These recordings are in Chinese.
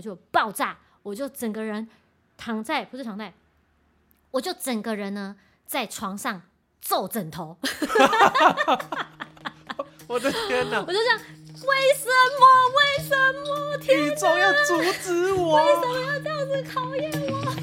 我就爆炸，我就整个人躺在，不是躺在，我就整个人呢在床上揍枕头。我的天哪！我就这样，为什么？为什么？天宇宙要阻止我？为什么要这样子考验我？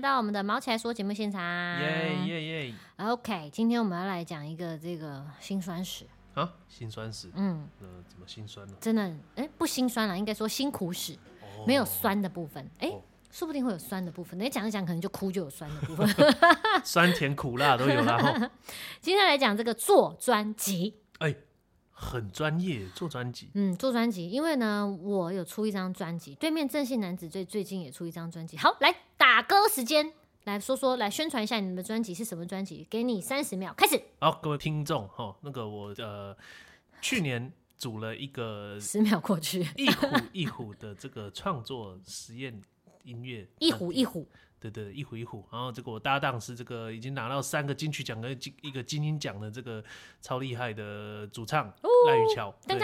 到我们的毛起来说节目现场，耶耶耶！OK，今天我们要来讲一个这个辛酸史啊，辛酸史，嗯，呃，怎么辛酸呢？真的，哎、欸，不辛酸了，应该说辛苦史，哦、没有酸的部分，哎、欸，哦、说不定会有酸的部分，你讲一讲，可能就哭就有酸的部分，酸甜苦辣都有啦。今天来讲这个做专辑，哎、欸。很专业，做专辑。嗯，做专辑，因为呢，我有出一张专辑，对面正性男子最最近也出一张专辑。好，来打歌时间，来说说，来宣传一下你们的专辑是什么专辑？给你三十秒，开始。好，各位听众，哈，那个我呃，去年组了一个十秒过去，一虎一虎的这个创作实验音乐，一虎一虎。对对，一虎一虎，然后这个我搭档是这个已经拿到三个金曲奖跟一个金鹰奖的这个超厉害的主唱赖雨乔。对，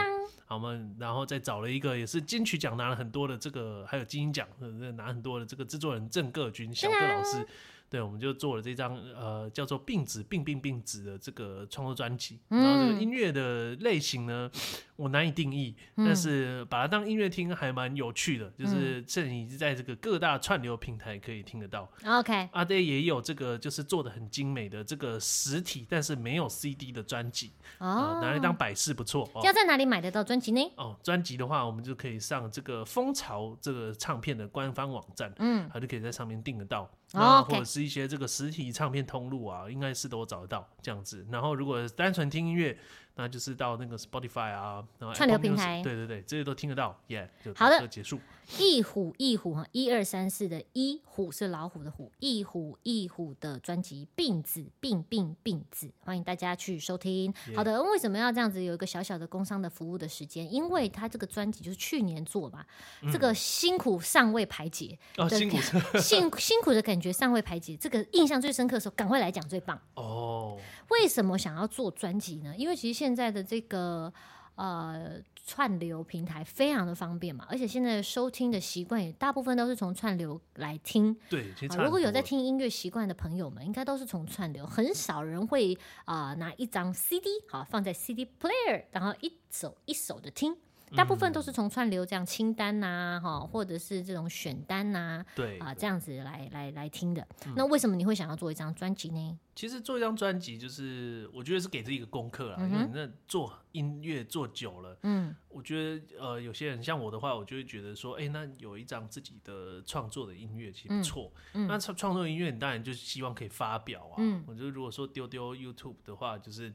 好，我们然后再找了一个也是金曲奖拿了很多的这个，还有金鹰奖拿很多的这个制作人郑各军小各老师。对，我们就做了这张呃叫做“病子病病病子”的这个创作专辑。然后这个音乐的类型呢，我难以定义，但是把它当音乐听还蛮有趣的。就是这你在这个各大串流平台可以听得到。OK，阿爹也有这个就是做的很精美的这个实体，但是没有 CD 的专辑哦，拿来当摆饰不错。要在哪里买得到专辑呢？哦，专辑的话，我们就可以上这个蜂巢这个唱片的官方网站，嗯，它就可以在上面订得到。啊，或者是一些这个实体唱片通路啊，应该是都找得到这样子。然后，如果单纯听音乐，那就是到那个 Spotify 啊，然后串流平台，对对对，这些都听得到。耶，就好的，结束。一虎一虎哈，一二三四的一虎是老虎的虎，一虎一虎的专辑《病子病病病子》，欢迎大家去收听。好的，为什么要这样子有一个小小的工商的服务的时间？因为他这个专辑就是去年做嘛，这个辛苦尚未排解，辛苦 辛辛苦的感觉尚未排解，这个印象最深刻的时候，赶快来讲最棒哦。为什么想要做专辑呢？因为其实现在的这个呃。串流平台非常的方便嘛，而且现在收听的习惯也大部分都是从串流来听。对，如果有在听音乐习惯的朋友们，应该都是从串流，很少人会啊、呃、拿一张 CD 好放在 CD player，然后一首一首的听。大部分都是从串流这样清单呐、啊，哈，或者是这种选单呐、啊，对啊，这样子来来来听的。嗯、那为什么你会想要做一张专辑呢？其实做一张专辑，就是我觉得是给自己一个功课啦。嗯、因为那做音乐做久了，嗯，我觉得呃，有些人像我的话，我就会觉得说，哎、欸，那有一张自己的创作的音乐其实不错。那创创作音乐，你当然就是希望可以发表啊。嗯、我觉得如果说丢丢 YouTube 的话，就是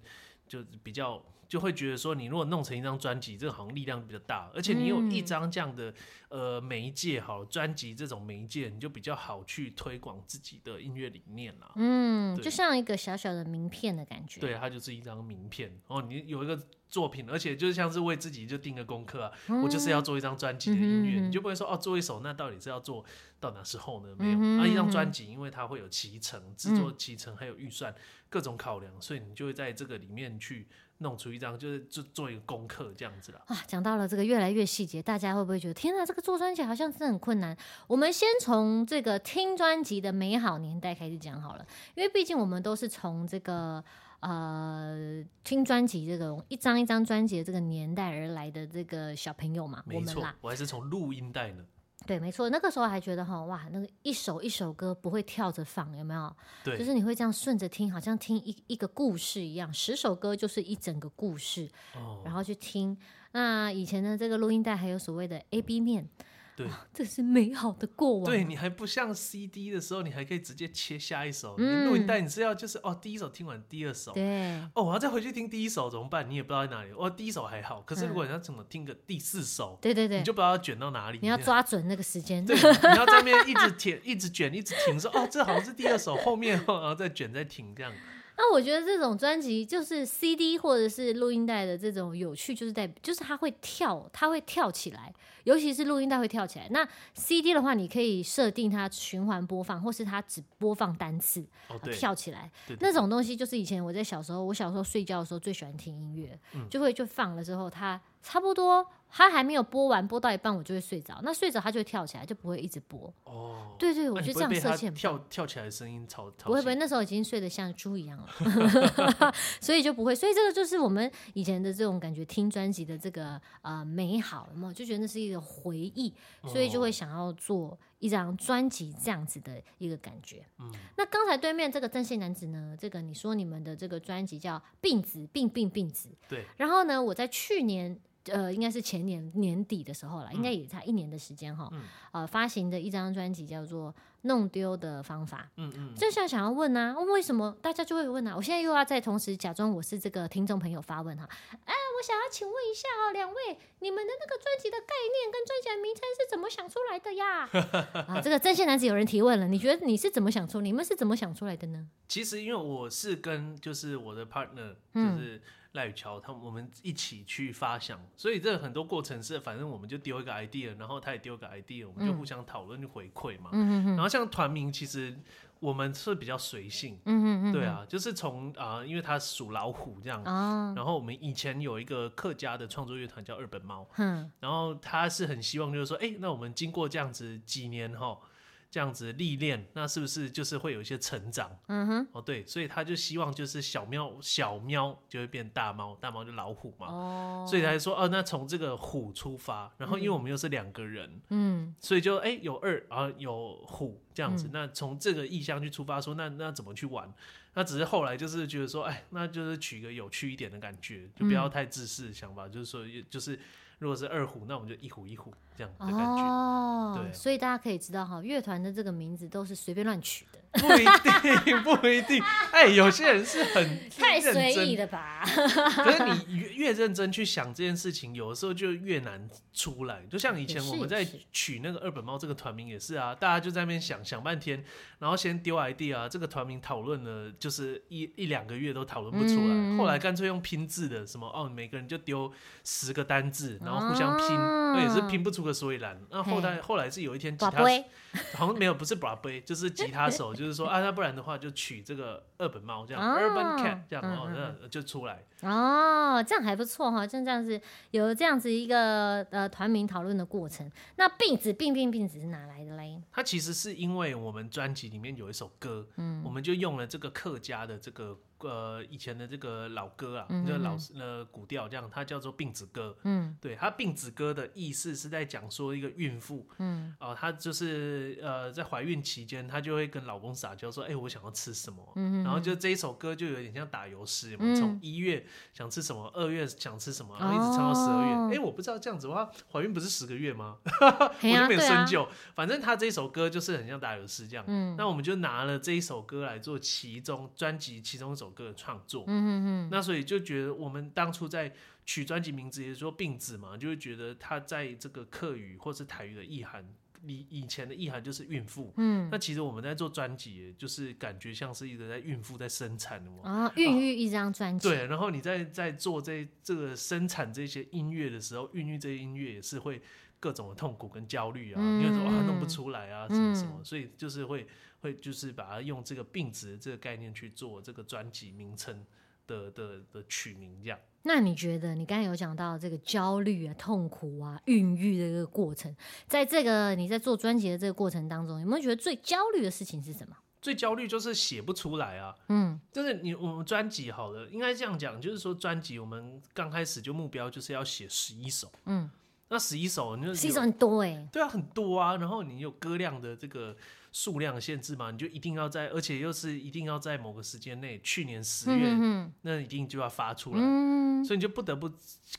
就比较。就会觉得说，你如果弄成一张专辑，这个好像力量比较大，而且你有一张这样的、嗯、呃媒介，好专辑这种媒介，你就比较好去推广自己的音乐理念啦。嗯，就像一个小小的名片的感觉。对，它就是一张名片哦。你有一个作品，而且就是像是为自己就定个功课啊，嗯、我就是要做一张专辑的音乐，嗯、你就不会说哦，做一首，那到底是要做到哪时候呢？没有，啊、一张专辑，因为它会有期程，制作期程还有预算各种考量，所以你就会在这个里面去。弄出一张，就是做做一个功课这样子了。啊，讲到了这个越来越细节，大家会不会觉得天哪，这个做专辑好像真的很困难？我们先从这个听专辑的美好年代开始讲好了，因为毕竟我们都是从这个呃听专辑这种一张一张专辑的这个年代而来的这个小朋友嘛，没错，我们啦，我还是从录音带呢。对，没错，那个时候还觉得哈哇，那个一首一首歌不会跳着放，有没有？对，就是你会这样顺着听，好像听一一个故事一样，十首歌就是一整个故事，哦，然后去听。那以前的这个录音带还有所谓的 A B 面。对，这是美好的过往。对，你还不像 CD 的时候，你还可以直接切下一首。嗯、你录音带你是要就是哦，第一首听完第二首，对，哦，我要再回去听第一首怎么办？你也不知道在哪里。哦，第一首还好，可是如果你要怎么听个第四首，对对对，你就不知道要卷到哪里。你要抓准那个时间，对，你要在那边一直舔，一直卷，一直停，说哦，这好像是第二首，后面然后再卷再停这样。那我觉得这种专辑就是 CD 或者是录音带的这种有趣，就是在就是它会跳，它会跳起来，尤其是录音带会跳起来。那 CD 的话，你可以设定它循环播放，或是它只播放单次，哦、跳起来。那种东西就是以前我在小时候，我小时候睡觉的时候最喜欢听音乐、嗯，就会就放了之后，它差不多。它还没有播完，播到一半我就会睡着。那睡着它就会跳起来，就不会一直播。哦，对对，我觉得这样设计跳跳起来的声音吵，吵不会不会，那时候已经睡得像猪一样了，所以就不会。所以这个就是我们以前的这种感觉，听专辑的这个呃美好嘛，就觉得那是一个回忆，所以就会想要做一张专辑这样子的一个感觉。嗯，那刚才对面这个正线男子呢，这个你说你们的这个专辑叫病子病病病子，对。然后呢，我在去年。呃，应该是前年年底的时候了，嗯、应该也才一年的时间哈、嗯。呃，发行的一张专辑叫做《弄丢的方法》。嗯嗯。就像想要问啊，为什么大家就会问啊？我现在又要再同时假装我是这个听众朋友发问哈。哎，我想要请问一下哦，两位，你们的那个专辑的概念跟专辑的名称是怎么想出来的呀？啊，这个正线男子有人提问了，你觉得你是怎么想出？你们是怎么想出来的呢？其实因为我是跟就是我的 partner 就是。嗯赖宇桥，他们我们一起去发想，所以这很多过程是，反正我们就丢一个 idea，然后他也丢个 idea，我们就互相讨论回馈嘛。嗯、然后像团名，其实我们是比较随性。嗯对啊，就是从啊、呃，因为他属老虎这样、哦。然后我们以前有一个客家的创作乐团叫二本猫。嗯。然后他是很希望就是说，哎、欸，那我们经过这样子几年哈。这样子历练，那是不是就是会有一些成长？嗯哼，哦对，所以他就希望就是小喵小喵就会变大猫，大猫就老虎嘛。哦，所以他就说哦，那从这个虎出发，然后因为我们又是两个人，嗯，所以就哎、欸、有二啊有虎这样子，嗯、那从这个意向去出发说，说那那怎么去玩？那只是后来就是觉得说，哎，那就是取一个有趣一点的感觉，就不要太自私的想法，嗯、就是说就是。如果是二虎，那我们就一虎一虎这样的感觉。哦，对，所以大家可以知道哈，乐团的这个名字都是随便乱取的。不一定，不一定。哎、欸，有些人是很 太随意了吧？可是你越越认真去想这件事情，有的时候就越难出来。就像以前我们在取那个二本猫这个团名也是啊，大家就在那边想想半天，然后先丢 idea 啊，这个团名讨论了就是一一两个月都讨论不出来，嗯、后来干脆用拼字的，什么哦，每个人就丢十个单字，然后互相拼，那、哦、也是拼不出个所以然。那后来后来是有一天其他手，好像没有，不是 bra boy，就是吉他手。就是说 啊，那不然的话就取这个二本猫这样、哦、，urban cat 这样哦，那、嗯、就出来哦，这样还不错哈，就这样子有这样子一个呃团名讨论的过程。那病子病病病子是哪来的嘞？它其实是因为我们专辑里面有一首歌，嗯，我们就用了这个客家的这个。呃，以前的这个老歌啊，嗯、就老呃古调这样，它叫做病子歌。嗯，对，它病子歌的意思是在讲说一个孕妇，嗯，哦、呃，她就是呃在怀孕期间，她就会跟老公撒娇说，哎、欸，我想要吃什么？嗯，然后就这一首歌就有点像打油诗，从一月想吃什么，二月想吃什么，然后一直唱到十二月。哎、哦欸，我不知道这样子的话，怀孕不是十个月吗？我就没有深究。反正他这一首歌就是很像打油诗这样。嗯，那我们就拿了这一首歌来做其中专辑其中一首歌的创作，嗯嗯嗯，那所以就觉得我们当初在取专辑名字，也是说病子嘛，就会觉得它在这个客语或是台语的意涵，以以前的意涵就是孕妇，嗯，那其实我们在做专辑，就是感觉像是一个在孕妇在生产的嘛，啊，孕育一张专辑，对，然后你在在做这这个生产这些音乐的时候，孕育这些音乐也是会各种的痛苦跟焦虑啊，嗯、因为说啊弄不出来啊，什么什么，嗯、所以就是会。会就是把它用这个病子的这个概念去做这个专辑名称的的的取名这样。那你觉得你刚才有讲到这个焦虑啊、痛苦啊、孕育的一个过程，在这个你在做专辑的这个过程当中，有没有觉得最焦虑的事情是什么？最焦虑就是写不出来啊。嗯，就是你我们专辑好了，应该这样讲，就是说专辑我们刚开始就目标就是要写十一首。嗯，那十一首你就十一首很多哎、欸。对啊，很多啊。然后你有歌量的这个。数量限制嘛，你就一定要在，而且又是一定要在某个时间内，去年十月、嗯，那一定就要发出来，嗯、所以你就不得不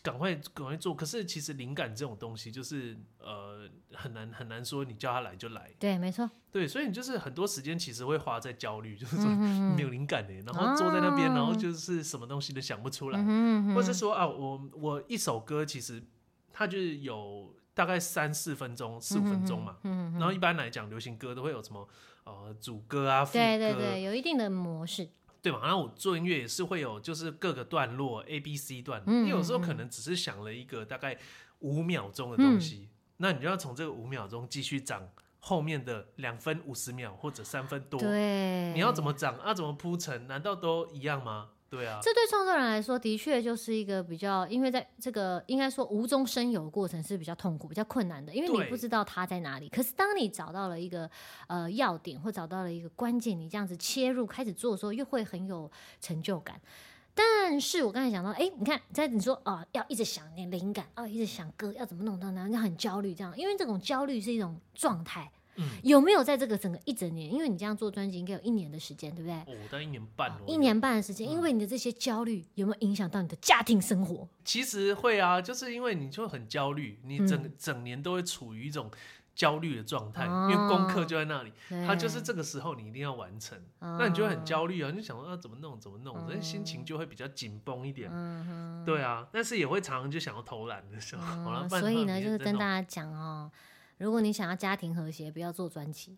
赶快赶快做。可是其实灵感这种东西，就是呃很难很难说，你叫他来就来。对，没错。对，所以你就是很多时间其实会花在焦虑，就是说 没有灵感的，然后坐在那边、哦，然后就是什么东西都想不出来，嗯、或是说啊，我我一首歌其实它就是有。大概三四分钟、四五分钟嘛、嗯，然后一般来讲，流行歌都会有什么呃主歌啊、副歌，对对对，有一定的模式。对嘛？然后我做音乐也是会有，就是各个段落 A、B、C 段，嗯、你有时候可能只是想了一个大概五秒钟的东西，嗯、那你就要从这个五秒钟继续涨后面的两分五十秒或者三分多。对，你要怎么涨啊？怎么铺陈？难道都一样吗？对啊，这对创作人来说的确就是一个比较，因为在这个应该说无中生有的过程是比较痛苦、比较困难的，因为你不知道它在哪里。可是当你找到了一个呃要点，或找到了一个关键，你这样子切入开始做的时候，又会很有成就感。但是我刚才讲到，哎，你看在你说啊、呃，要一直想念灵感啊、呃，一直想歌要怎么弄到那样，很焦虑这样，因为这种焦虑是一种状态。嗯、有没有在这个整个一整年？因为你这样做专辑应该有一年的时间，对不对？哦，大概一年半、哦。一年半的时间，嗯、因为你的这些焦虑有没有影响到你的家庭生活？其实会啊，就是因为你就很焦虑，你整、嗯、整年都会处于一种焦虑的状态，哦、因为功课就在那里，对它就是这个时候你一定要完成，哦、那你就会很焦虑啊，你就想说啊怎么弄怎么弄，所以、哦、心情就会比较紧绷一点。嗯、对啊，但是也会常常就想要偷懒的时候。嗯、好了，所以呢，就是跟大家讲哦。如果你想要家庭和谐，不要做专辑。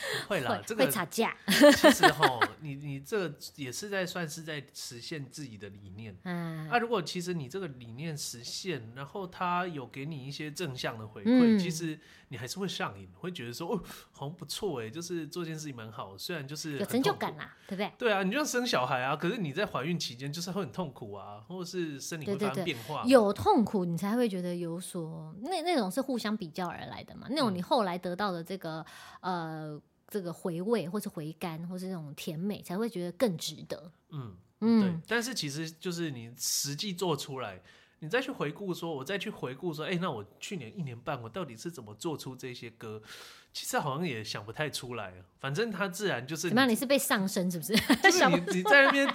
会啦，会这个会吵架。其实 哈，你你这也是在算是在实现自己的理念。嗯，啊，如果其实你这个理念实现，然后他有给你一些正向的回馈，嗯、其实你还是会上瘾，会觉得说哦，好像不错哎，就是做件事情蛮好，虽然就是有成就感啦，对不对？对啊，你就像生小孩啊，可是你在怀孕期间就是会很痛苦啊，或者是生理会发生变化，对对对，有痛苦你才会觉得有所那那种是互相比较而来的嘛，那种你后来得到的这个、嗯、呃。这个回味，或是回甘，或是那种甜美，才会觉得更值得。嗯嗯，对。但是其实就是你实际做出来，你再去回顾说，我再去回顾说，哎，那我去年一年半，我到底是怎么做出这些歌？其实好像也想不太出来。反正它自然就是。怎么样？你是被上身是不是？就是你你在那边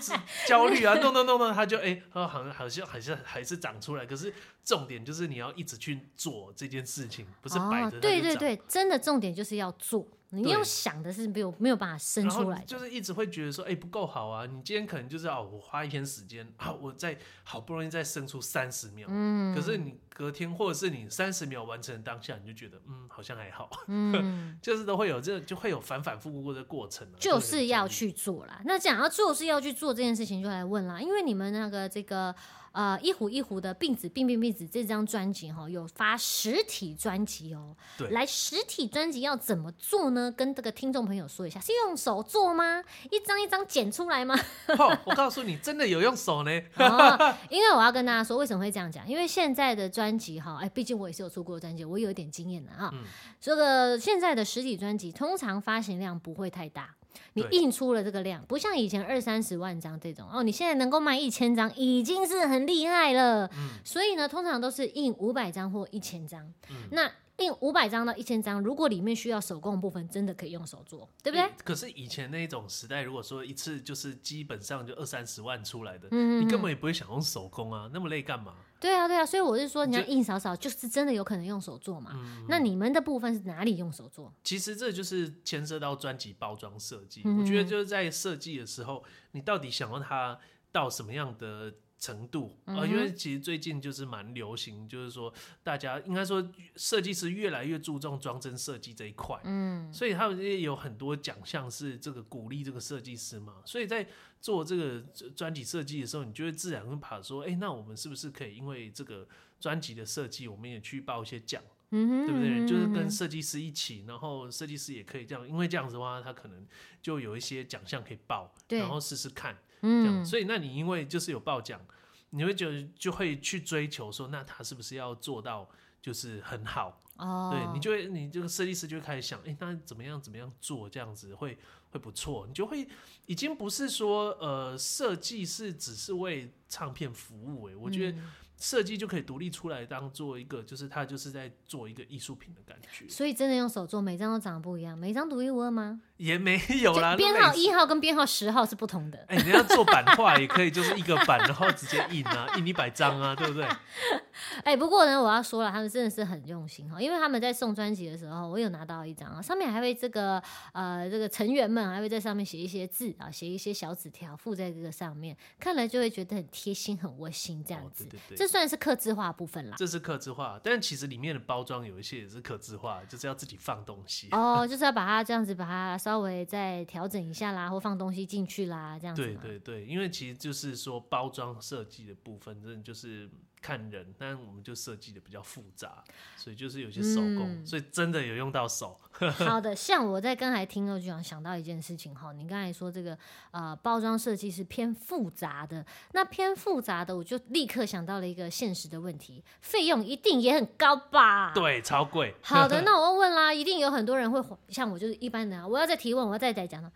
焦虑啊，弄弄弄弄，它就哎，好像好像还是还是长出来。可是重点就是你要一直去做这件事情，不是摆着。对对对，真的重点就是要做。你用想的是没有没有办法生出来，就是一直会觉得说，哎、欸，不够好啊！你今天可能就是哦，我花一天时间啊，我再好不容易再生出三十秒，嗯，可是你隔天或者是你三十秒完成当下，你就觉得嗯，好像还好，嗯，就是都会有这就会有反反复复的过程，就是要去做啦。那讲到做是要去做这件事情，就来问啦，因为你们那个这个。呃，一壶一壶的病子病病病子这张专辑哈，有发实体专辑哦。对，来实体专辑要怎么做呢？跟这个听众朋友说一下，是用手做吗？一张一张剪出来吗？哦，我告诉你，真的有用手呢。哦，因为我要跟大家说，为什么会这样讲？因为现在的专辑哈，哎，毕竟我也是有出过专辑，我有一点经验的啊。嗯，这个现在的实体专辑通常发行量不会太大。你印出了这个量，不像以前二三十万张这种哦，你现在能够卖一千张已经是很厉害了。嗯，所以呢，通常都是印五百张或一千张。嗯，那印五百张到一千张，如果里面需要手工的部分，真的可以用手做，对不对？可是以前那种时代，如果说一次就是基本上就二三十万出来的，嗯，你根本也不会想用手工啊，那么累干嘛？对啊，对啊，所以我是说，你要硬少少，就是真的有可能用手做嘛。嗯、那你们的部分是哪里用手做？其实这就是牵涉到专辑包装设计。嗯、我觉得就是在设计的时候，你到底想要它到什么样的程度啊？因为其实最近就是蛮流行，就是说大家应该说设计师越来越注重装帧设计这一块。嗯，所以他们也有很多奖项是这个鼓励这个设计师嘛。所以在做这个专辑设计的时候，你就会自然会怕说，哎、欸，那我们是不是可以因为这个专辑的设计，我们也去报一些奖，嗯、对不对？就是跟设计师一起，然后设计师也可以这样，因为这样子的话，他可能就有一些奖项可以报，对然后试试看，这样。嗯、所以，那你因为就是有报奖，你会觉得就会去追求说，那他是不是要做到就是很好？哦，对，你就会你这个设计师就会开始想，哎、欸，那怎么样怎么样做这样子会。会不错，你就会已经不是说呃设计是只是为唱片服务哎，我觉得。嗯设计就可以独立出来，当做一个，就是他就是在做一个艺术品的感觉。所以真的用手做，每张都长得不一样，每张独一无二吗？也没有啦，编号一号跟编号十号是不同的。哎、欸，你要做版画也可以，就是一个版，然后直接印啊，印一百张啊，对不对？哎、欸，不过呢，我要说了，他们真的是很用心哈，因为他们在送专辑的时候，我有拿到一张啊，上面还会这个呃这个成员们还会在上面写一些字啊，写一些小纸条附在这个上面，看了就会觉得很贴心、很窝心这样子。哦、对对对，这算是刻字化部分啦，这是刻字化，但其实里面的包装有一些也是刻字化，就是要自己放东西。哦，就是要把它这样子把它稍稍微再调整一下啦，或放东西进去啦，这样子。对对对，因为其实就是说包装设计的部分，真的就是。看人，但我们就设计的比较复杂，所以就是有些手工，嗯、所以真的有用到手。好的，像我在刚才听了就想想到一件事情哈，你刚才说这个呃包装设计是偏复杂的，那偏复杂的我就立刻想到了一个现实的问题，费用一定也很高吧？对，超贵。好的，那我要问啦，一定有很多人会像我就是一般人啊，我要再提问，我要再再讲了。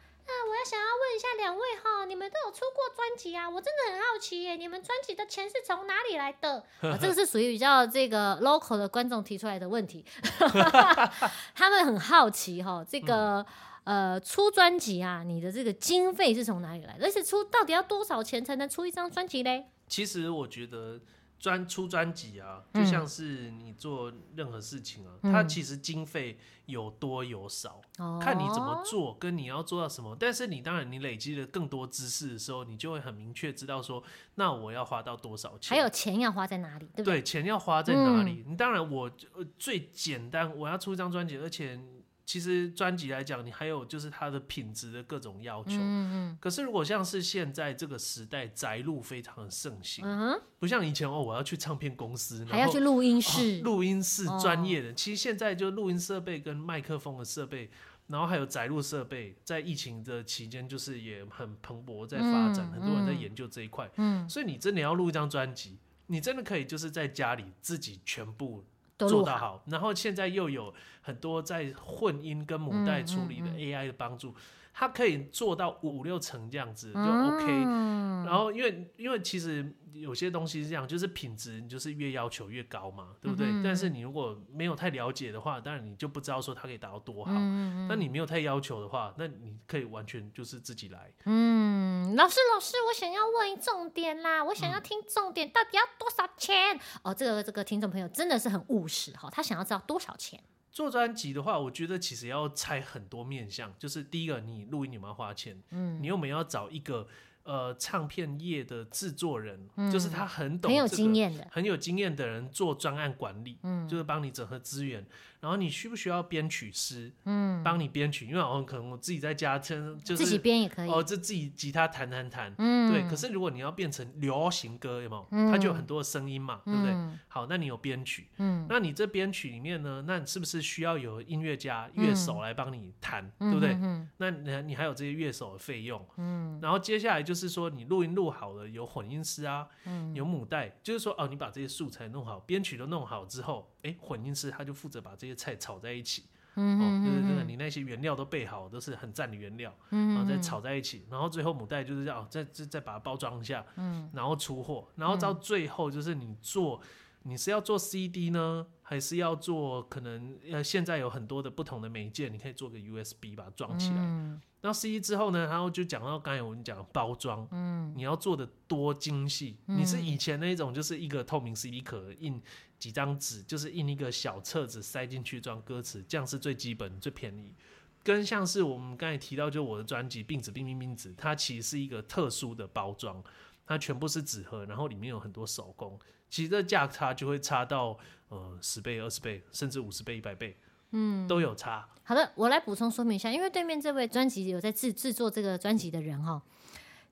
想要问一下两位哈，你们都有出过专辑啊？我真的很好奇耶，你们专辑的钱是从哪里来的？啊、这个是属于比较这个 local 的观众提出来的问题，他们很好奇哈，这个、嗯、呃出专辑啊，你的这个经费是从哪里来的？而且出到底要多少钱才能出一张专辑嘞？其实我觉得。专出专辑啊，就像是你做任何事情啊，嗯、它其实经费有多有少，嗯、看你怎么做，跟你要做到什么。但是你当然你累积了更多知识的时候，你就会很明确知道说，那我要花到多少钱，还有钱要花在哪里，对不对？对，钱要花在哪里？你、嗯、当然我最简单，我要出一张专辑，而且。其实专辑来讲，你还有就是它的品质的各种要求。嗯嗯。可是如果像是现在这个时代，宅录非常的盛行，嗯、不像以前哦，我要去唱片公司，还要去录音室，录、哦、音室专业的。哦、其实现在就录音设备跟麦克风的设备，然后还有宅录设备，在疫情的期间就是也很蓬勃在发展，嗯、很多人在研究这一块。嗯。所以你真的要录一张专辑，你真的可以就是在家里自己全部。做到好，然后现在又有很多在混音跟母带处理的 AI 的帮助。嗯嗯嗯它可以做到五六成这样子就 OK，、嗯、然后因为因为其实有些东西是这样，就是品质你就是越要求越高嘛，对不对？嗯、但是你如果没有太了解的话，当然你就不知道说它可以达到多好。那、嗯、你没有太要求的话，那你可以完全就是自己来。嗯，老师老师，我想要问重点啦，我想要听重点，到底要多少钱？嗯、哦，这个这个听众朋友真的是很务实哈，他想要知道多少钱。做专辑的话，我觉得其实要拆很多面向，就是第一个，你录音有没有花钱？嗯，你又没有要找一个呃唱片业的制作人，嗯、就是他很懂、这个、很有经验的，很有经验的人做专案管理，嗯，就是帮你整合资源。然后你需不需要编曲师？嗯，帮你编曲，因为哦可能我自己在家就是自己编也可以哦，这自己吉他弹弹弹，嗯，对。可是如果你要变成流行歌，有没有？它就有很多的声音嘛，对不对？好，那你有编曲，嗯，那你这编曲里面呢，那你是不是需要有音乐家、乐手来帮你弹，对不对？那你你还有这些乐手的费用，嗯，然后接下来就是说你录音录好了，有混音师啊，有母带，就是说哦，你把这些素材弄好，编曲都弄好之后，哎，混音师他就负责把这些。菜炒在一起，嗯、哦，就是真的，你那些原料都备好，都是很赞的原料，嗯、然后再炒在一起，然后最后母带就是要再再再把它包装一下，嗯、然后出货，然后到最后就是你做，你是要做 CD 呢，还是要做可能呃现在有很多的不同的媒介，你可以做个 USB 把它装起来，嗯、然后 CD 之后呢，然后就讲到刚才我们讲的包装，嗯、你要做的多精细，嗯、你是以前那种就是一个透明 CD 壳印。几张纸就是印一个小册子塞进去装歌词，这样是最基本最便宜。跟像是我们刚才提到，就我的专辑《病纸病病病纸》，它其实是一个特殊的包装，它全部是纸盒，然后里面有很多手工，其实这价差就会差到呃十倍、二十倍，甚至五十倍、一百倍，嗯，都有差。好的，我来补充说明一下，因为对面这位专辑有在制制作这个专辑的人哈，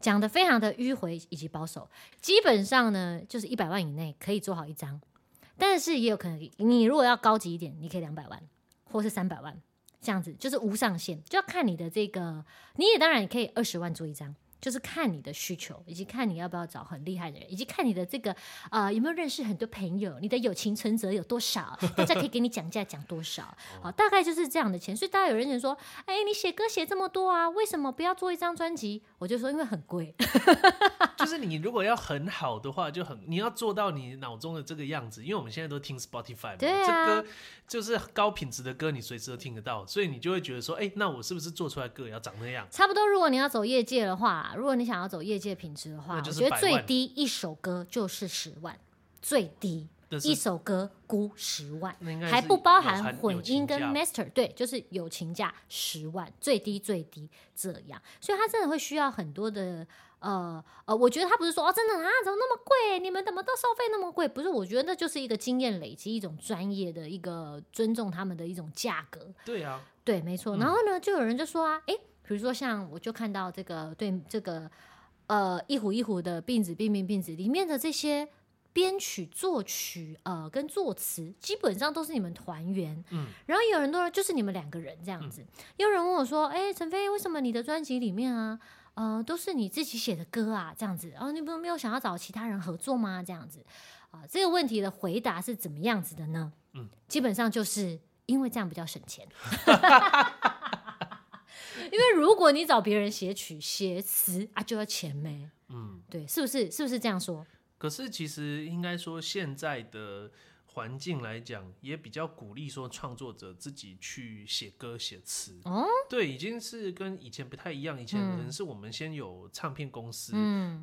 讲的非常的迂回以及保守，基本上呢就是一百万以内可以做好一张。但是也有可能，你如果要高级一点，你可以两百万，或是三百万，这样子就是无上限，就要看你的这个，你也当然也可以二十万做一张。就是看你的需求，以及看你要不要找很厉害的人，以及看你的这个啊、呃、有没有认识很多朋友，你的友情存折有多少，大家可以给你讲价讲多少，好，大概就是这样的钱。所以大家有人想说，哎、欸，你写歌写这么多啊，为什么不要做一张专辑？我就说因为很贵。就是你如果要很好的话，就很你要做到你脑中的这个样子，因为我们现在都听 Spotify 嘛，对啊、这歌就是高品质的歌，你随时都听得到，所以你就会觉得说，哎、欸，那我是不是做出来歌也要长那样？差不多，如果你要走业界的话。如果你想要走业界品质的话，我觉得最低一首歌就是十万，最低。一首歌估十万，还不包含混音跟 master，对，就是友情价十万，最低最低这样，所以他真的会需要很多的。呃呃，我觉得他不是说哦，真的啊，怎么那么贵？你们怎么都收费那么贵？不是，我觉得那就是一个经验累积，一种专业的一个尊重他们的一种价格。对啊，对，没错。然后呢，就有人就说啊，诶，比如说像我就看到这个对这个呃一壶一壶的病子病病病子里面的这些编曲作曲呃跟作词，基本上都是你们团员。嗯。然后有很多人就是你们两个人这样子。嗯、有人问我说，哎，陈飞，为什么你的专辑里面啊？呃，都是你自己写的歌啊，这样子，然后、哦、你不没有想要找其他人合作吗？这样子，啊、呃，这个问题的回答是怎么样子的呢？嗯，基本上就是因为这样比较省钱，因为如果你找别人写曲写词啊，就要钱没？嗯，对，是不是？是不是这样说？可是其实应该说现在的。环境来讲，也比较鼓励说创作者自己去写歌写词。哦，对，已经是跟以前不太一样。以前可能是我们先有唱片公司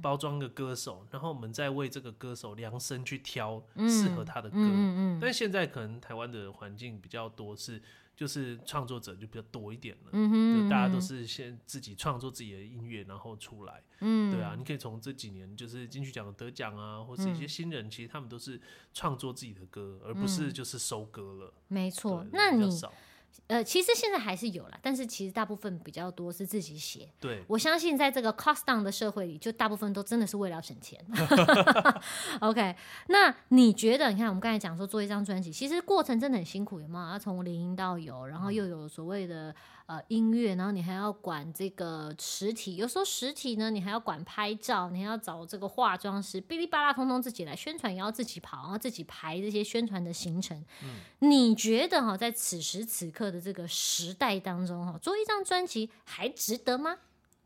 包装个歌手，嗯，然后我们再为这个歌手量身去挑适合他的歌。嗯嗯嗯，但现在可能台湾的环境比较多是。就是创作者就比较多一点了，嗯哼，就大家都是先自己创作自己的音乐，然后出来，嗯，对啊，你可以从这几年就是金曲奖得奖啊，或是一些新人，其实他们都是创作自己的歌，而不是就是收歌了。没错，那你。呃，其实现在还是有啦，但是其实大部分比较多是自己写。对，我相信在这个 cost down 的社会里，就大部分都真的是为了省钱。OK，那你觉得？你看我们刚才讲说做一张专辑，其实过程真的很辛苦，有没有？要从零到有，然后又有所谓的。呃，音乐，然后你还要管这个实体，有时候实体呢，你还要管拍照，你还要找这个化妆师，哔哩吧啦，通通自己来宣传，也要自己跑，然后自己排这些宣传的行程。嗯，你觉得哈，在此时此刻的这个时代当中哈，做一张专辑还值得吗？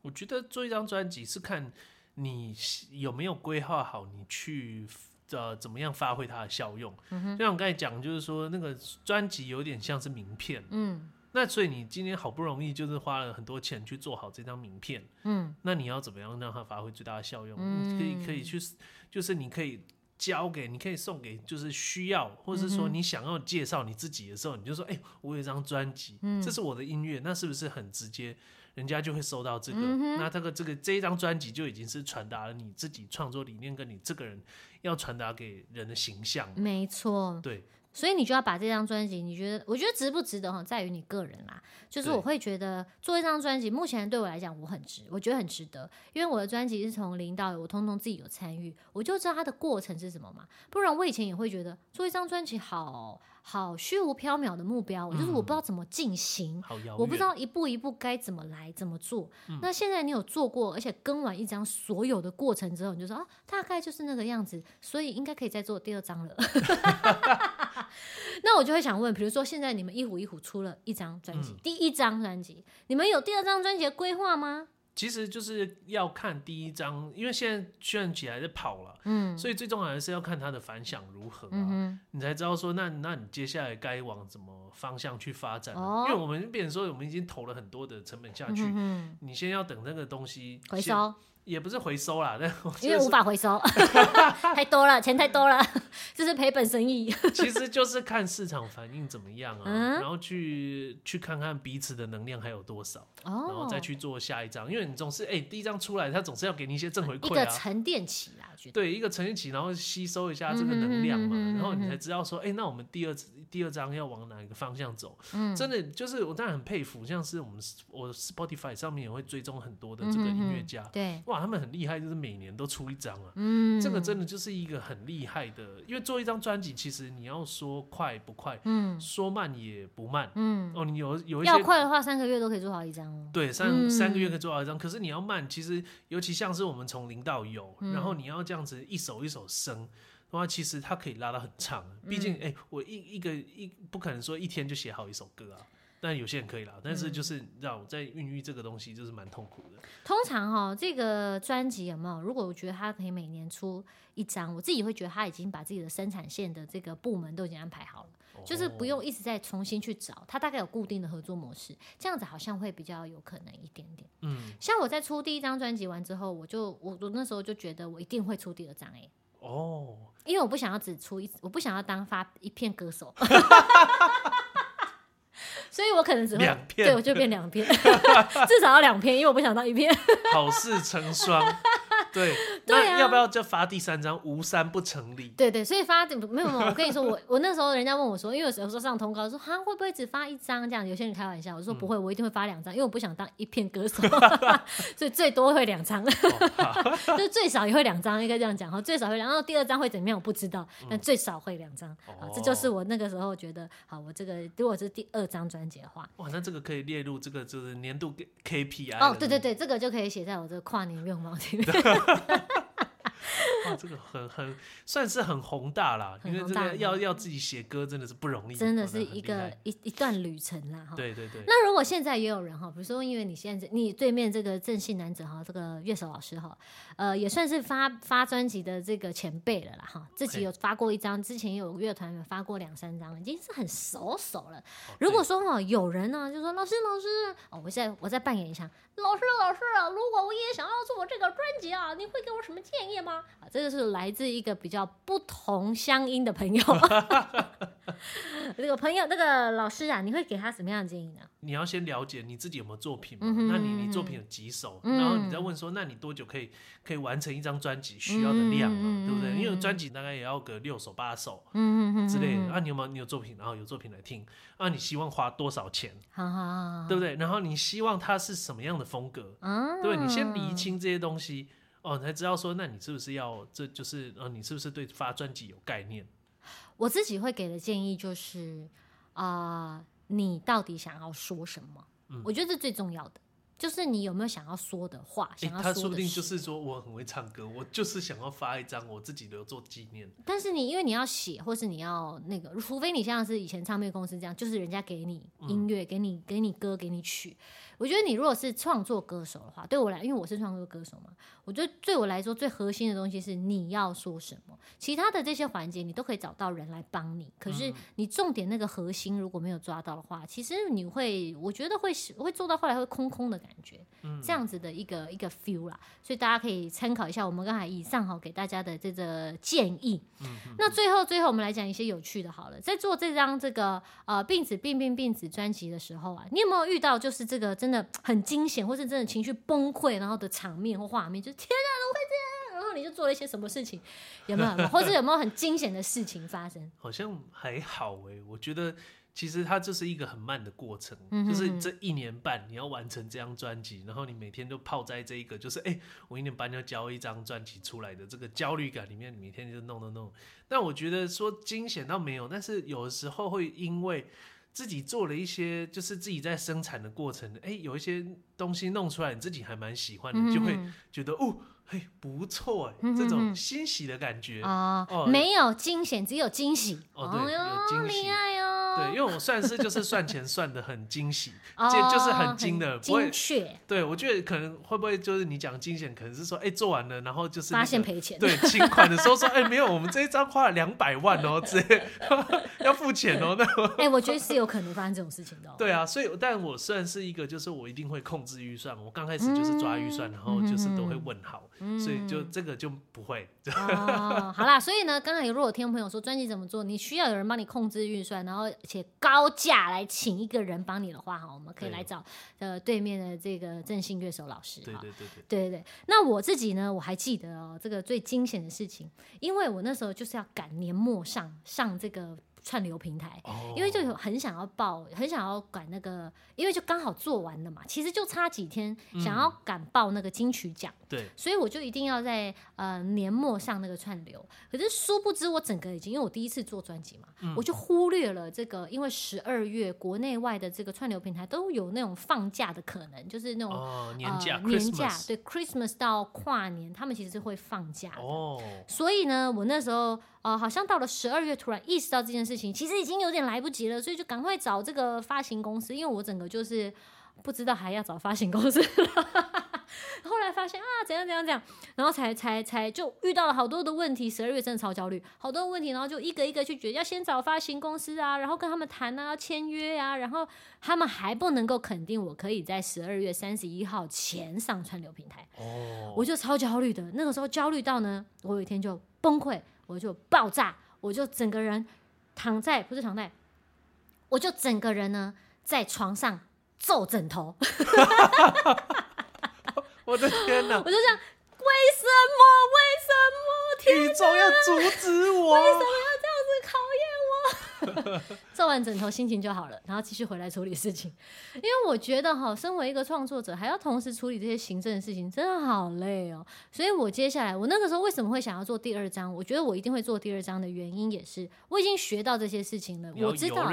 我觉得做一张专辑是看你有没有规划好，你去呃怎么样发挥它的效用。嗯哼，就像我刚才讲，就是说那个专辑有点像是名片。嗯。那所以你今天好不容易就是花了很多钱去做好这张名片，嗯，那你要怎么样让它发挥最大的效用？嗯，可以可以去，就是你可以交给，你可以送给，就是需要，或者是说你想要介绍你自己的时候，你就说，哎、欸，我有一张专辑，嗯，这是我的音乐，那是不是很直接？人家就会收到这个，嗯、那这个这个这一张专辑就已经是传达了你自己创作理念跟你这个人要传达给人的形象。没错，对。所以你就要把这张专辑，你觉得？我觉得值不值得哈，在于你个人啦。就是我会觉得做一张专辑，目前对我来讲，我很值，我觉得很值得，因为我的专辑是从零到有，我通通自己有参与，我就知道它的过程是什么嘛。不然我以前也会觉得做一张专辑好。好虚无缥缈的目标，我就是我不知道怎么进行，嗯、我不知道一步一步该怎么来怎么做。嗯、那现在你有做过，而且跟完一张所有的过程之后，你就说啊，大概就是那个样子，所以应该可以再做第二张了。那我就会想问，比如说现在你们一虎一虎出了一张专辑，嗯、第一张专辑，你们有第二张专辑的规划吗？其实就是要看第一章，因为现在渲起来在跑了，嗯，所以最重要还是要看它的反响如何啊，嗯、你才知道说那那你接下来该往什么方向去发展？哦、因为我们变成说我们已经投了很多的成本下去，嗯、你先要等那个东西回收。也不是回收啦，但因为无法回收，太多了，钱太多了，这是赔本生意。其实就是看市场反应怎么样啊，嗯、然后去去看看彼此的能量还有多少，哦、然后再去做下一张。因为你总是哎、欸，第一张出来，他总是要给你一些正回馈啊，一个沉淀期啦，对，一个成年期，然后吸收一下这个能量嘛，然后你才知道说，哎、欸，那我们第二第二张要往哪一个方向走？嗯、真的就是我当然很佩服，像是我们我 Spotify 上面也会追踪很多的这个音乐家，对，哇，他们很厉害，就是每年都出一张啊，嗯，这个真的就是一个很厉害的，因为做一张专辑，其实你要说快不快，嗯，说慢也不慢，嗯，哦，你有有一些要快的话，三个月都可以做好一张哦，对，三三个月可以做好一张，可是你要慢，其实尤其像是我们从零到有，然后你要这样子一首一首生的话，其实它可以拉到很长，毕竟哎，我一一个一不可能说一天就写好一首歌啊。但有些人可以啦，但是就是让我在孕育这个东西，就是蛮痛苦的。通常哈、喔，这个专辑有没有？如果我觉得他可以每年出一张，我自己会觉得他已经把自己的生产线的这个部门都已经安排好了，哦、就是不用一直在重新去找。他大概有固定的合作模式，这样子好像会比较有可能一点点。嗯，像我在出第一张专辑完之后，我就我我那时候就觉得我一定会出第二张哎。哦，因为我不想要只出一，我不想要当发一片歌手。所以我可能只会两片，对，我就变两片，至少要两片，因为我不想当一片。好事成双，对，对啊，要不要就发第三张？无三不成立。对对，所以发没有没有，我跟你说，我我那时候人家问我说，因为有时候上通告说，哈会不会只发一张这样？有些人开玩笑，我说不会，我一定会发两张，因为我不想当一片歌手，所以最多会两张，就最少也会两张，应该这样讲哈，最少会两，然后第二张会怎么样我不知道，但最少会两张，好，这就是我那个时候觉得，好，我这个如果是第二张专辑的话。哇，那这个可以列入这个就是年度 KPI 哦，对对对，这个就可以写在我这个跨年愿望里面。哇，这个很很算是很宏大啦，因为这个要要自己写歌真的是不容易，真的是一个一一段旅程啦哈。对对对。那如果现在也有人哈，比如说因为你现在你对面这个正信男子哈，这个乐手老师哈，呃，也算是发发专辑的这个前辈了啦哈，自己有发过一张，之前有乐团有发过两三张，已经是很熟手了。如果说哈有人呢，就说老师老师哦，我现在我再扮演一下，老师老师，如果我也想要做这个专辑啊，你会给我什么建议吗？啊，这个是来自一个比较不同乡音的朋友，这个朋友那个老师啊，你会给他什么样的建议呢？你要先了解你自己有没有作品嘛，嗯、那你你作品有几首，嗯、然后你再问说，那你多久可以可以完成一张专辑需要的量嘛，嗯、对不对？因为专辑大概也要个六首八首，嗯嗯之类的。啊，你有没有你有作品，然后有作品来听，啊，你希望花多少钱？好好好，对不对？然后你希望它是什么样的风格？嗯、对，你先厘清这些东西。哦，才知道说，那你是不是要，这就是，呃，你是不是对发专辑有概念？我自己会给的建议就是，啊、呃，你到底想要说什么？嗯，我觉得这最重要的。就是你有没有想要说的话？想要说的、欸、他说不定就是说我很会唱歌，我就是想要发一张我自己留作纪念。但是你因为你要写，或是你要那个，除非你像是以前唱片公司这样，就是人家给你音乐、嗯，给你给你歌，给你曲。我觉得你如果是创作歌手的话，对我来，因为我是创作歌手嘛，我觉得对我来说最核心的东西是你要说什么，其他的这些环节你都可以找到人来帮你。可是你重点那个核心如果没有抓到的话，其实你会，我觉得会会做到后来会空空的感觉，这样子的一个一个 feel 啦。所以大家可以参考一下我们刚才以上哈给大家的这个建议。那最后最后我们来讲一些有趣的，好了，在做这张这个呃病子病病病子专辑的时候啊，你有没有遇到就是这个？真的很惊险，或是真的情绪崩溃，然后的场面或画面，就天啊，怎么会这样？然后你就做了一些什么事情？有没有？或者有没有很惊险的事情发生？好像还好哎，我觉得其实它就是一个很慢的过程，嗯、就是这一年半你要完成这张专辑，然后你每天都泡在这一个，就是哎、欸，我一年半要交一张专辑出来的这个焦虑感里面，你每天就弄弄弄。但我觉得说惊险倒没有，但是有的时候会因为。自己做了一些，就是自己在生产的过程，哎、欸，有一些东西弄出来，你自己还蛮喜欢的，嗯、就会觉得哦，嘿，不错哎、嗯，这种欣喜的感觉、哦哦、没有惊险，只有惊喜。哦，对，有惊喜。对，因为我算是就是算钱算的很惊喜，哦，就是很精的，不会。对，我觉得可能会不会就是你讲惊险，可能是说，哎，做完了，然后就是、那个、发现赔钱。对，请款的时候说，哎，没有，我们这一张花了两百万哦，直接要付钱哦。那哎，我觉得是有可能发生这种事情的、哦。对啊，所以但我算是一个，就是我一定会控制预算，我刚开始就是抓预算、嗯，然后就是都会问好，嗯、所以就这个就不会。哦，好啦，所以呢，刚才如果听众朋友说专辑怎么做，你需要有人帮你控制预算，然后而且高。价来请一个人帮你的话，哈，我们可以来找呃对面的这个正兴乐手老师，对对对对对对对。那我自己呢，我还记得哦，这个最惊险的事情，因为我那时候就是要赶年末上上这个。串流平台，因为就有很想要报，很想要赶那个，因为就刚好做完了嘛，其实就差几天，想要赶报那个金曲奖，对，所以我就一定要在呃年末上那个串流。可是殊不知，我整个已经，因为我第一次做专辑嘛，我就忽略了这个，因为十二月国内外的这个串流平台都有那种放假的可能，就是那种年假，年假，对，Christmas 到跨年，他们其实是会放假的，所以呢，我那时候。呃，好像到了十二月，突然意识到这件事情，其实已经有点来不及了，所以就赶快找这个发行公司，因为我整个就是不知道还要找发行公司。后来发现啊，怎样怎样怎样，然后才才才就遇到了好多的问题。十二月真的超焦虑，好多问题，然后就一个一个去决，要先找发行公司啊，然后跟他们谈啊，签约啊，然后他们还不能够肯定我可以在十二月三十一号前上串流平台。哦，我就超焦虑的，那个时候焦虑到呢，我有一天就崩溃，我就爆炸，我就整个人躺在，不是躺在，我就整个人呢在床上。揍枕头！我的天哪！我就这样，为什么？为什么？天哪！宇宙要阻止我？为什么我？揍完枕头，心情就好了，然后继续回来处理事情。因为我觉得哈，身为一个创作者，还要同时处理这些行政的事情，真的好累哦。所以我接下来，我那个时候为什么会想要做第二章？我觉得我一定会做第二章的原因，也是我已经学到这些事情了。我知道，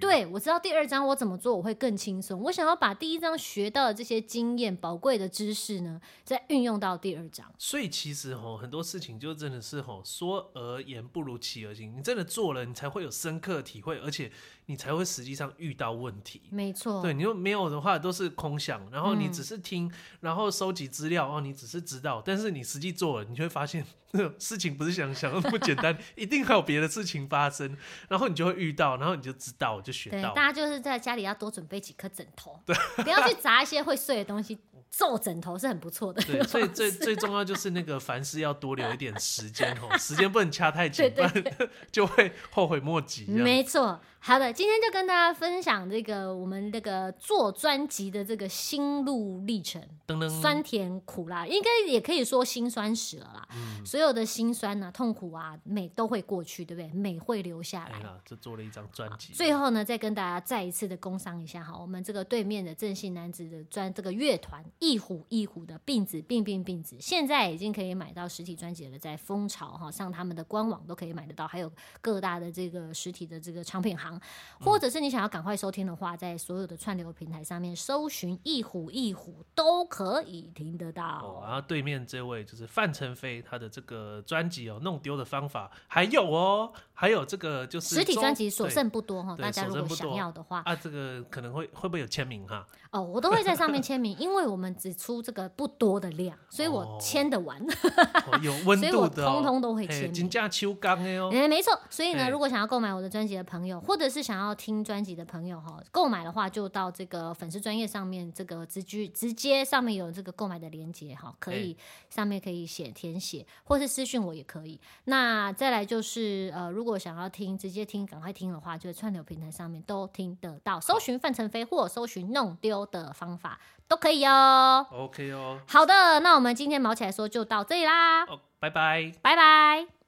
对，我知道第二章我怎么做，我会更轻松。我想要把第一章学到的这些经验、宝贵的知识呢，再运用到第二章。所以其实哈，很多事情就真的是哈，说而言不如其而行。你真的做了，你才会有深刻体会，而且。你才会实际上遇到问题，没错。对，你又没有的话都是空想，然后你只是听，嗯、然后收集资料哦，你只是知道，但是你实际做了，你就会发现 事情不是想想的那么简单，一定还有别的事情发生，然后你就会遇到，然后你就知道，就学到。大家就是在家里要多准备几颗枕头，对，不要去砸一些会碎的东西。揍枕头是很不错的，对，所 以最最重要就是那个凡事要多留一点时间哦，时间不能掐太紧，不然 就会后悔莫及。没错，好的，今天就跟大家分享这个我们这个做专辑的这个心路历程，噔噔酸甜苦辣，应该也可以说辛酸史了啦。嗯、所有的辛酸啊、痛苦啊、美都会过去，对不对？美会留下来。这做了一张专辑，最后呢，再跟大家再一次的工商一下哈，我们这个对面的正信男子的专这个乐团。一虎一虎的病子病病病子，现在已经可以买到实体专辑了，在蜂巢哈，上他们的官网都可以买得到，还有各大的这个实体的这个唱片行，或者是你想要赶快收听的话，在所有的串流平台上面搜寻一虎一虎都可以听得到。哦，然后对面这位就是范丞飞，他的这个专辑哦，弄丢的方法还有哦，还有这个就是实体专辑所剩不多哈，大家如果想要的话啊，这个可能会会不会有签名哈？哦，我都会在上面签名，因为我们。只出这个不多的量，所以我签得完，哦、有 温度的、哦，通通都会签。金价秋刚哎哦，没错。所以呢，如果想要购买我的专辑的朋友，或者是想要听专辑的朋友哈，购买的话就到这个粉丝专页上面，这个直接直接上面有这个购买的链接哈，可以上面可以写填写，或是私讯我也可以。那再来就是呃，如果想要听直接听赶快听的话，就串流平台上面都听得到，搜寻范成飞或搜寻弄丢的方法。都可以哦，OK 哦，好的，那我们今天毛起来说就到这里啦，哦，拜拜，拜拜。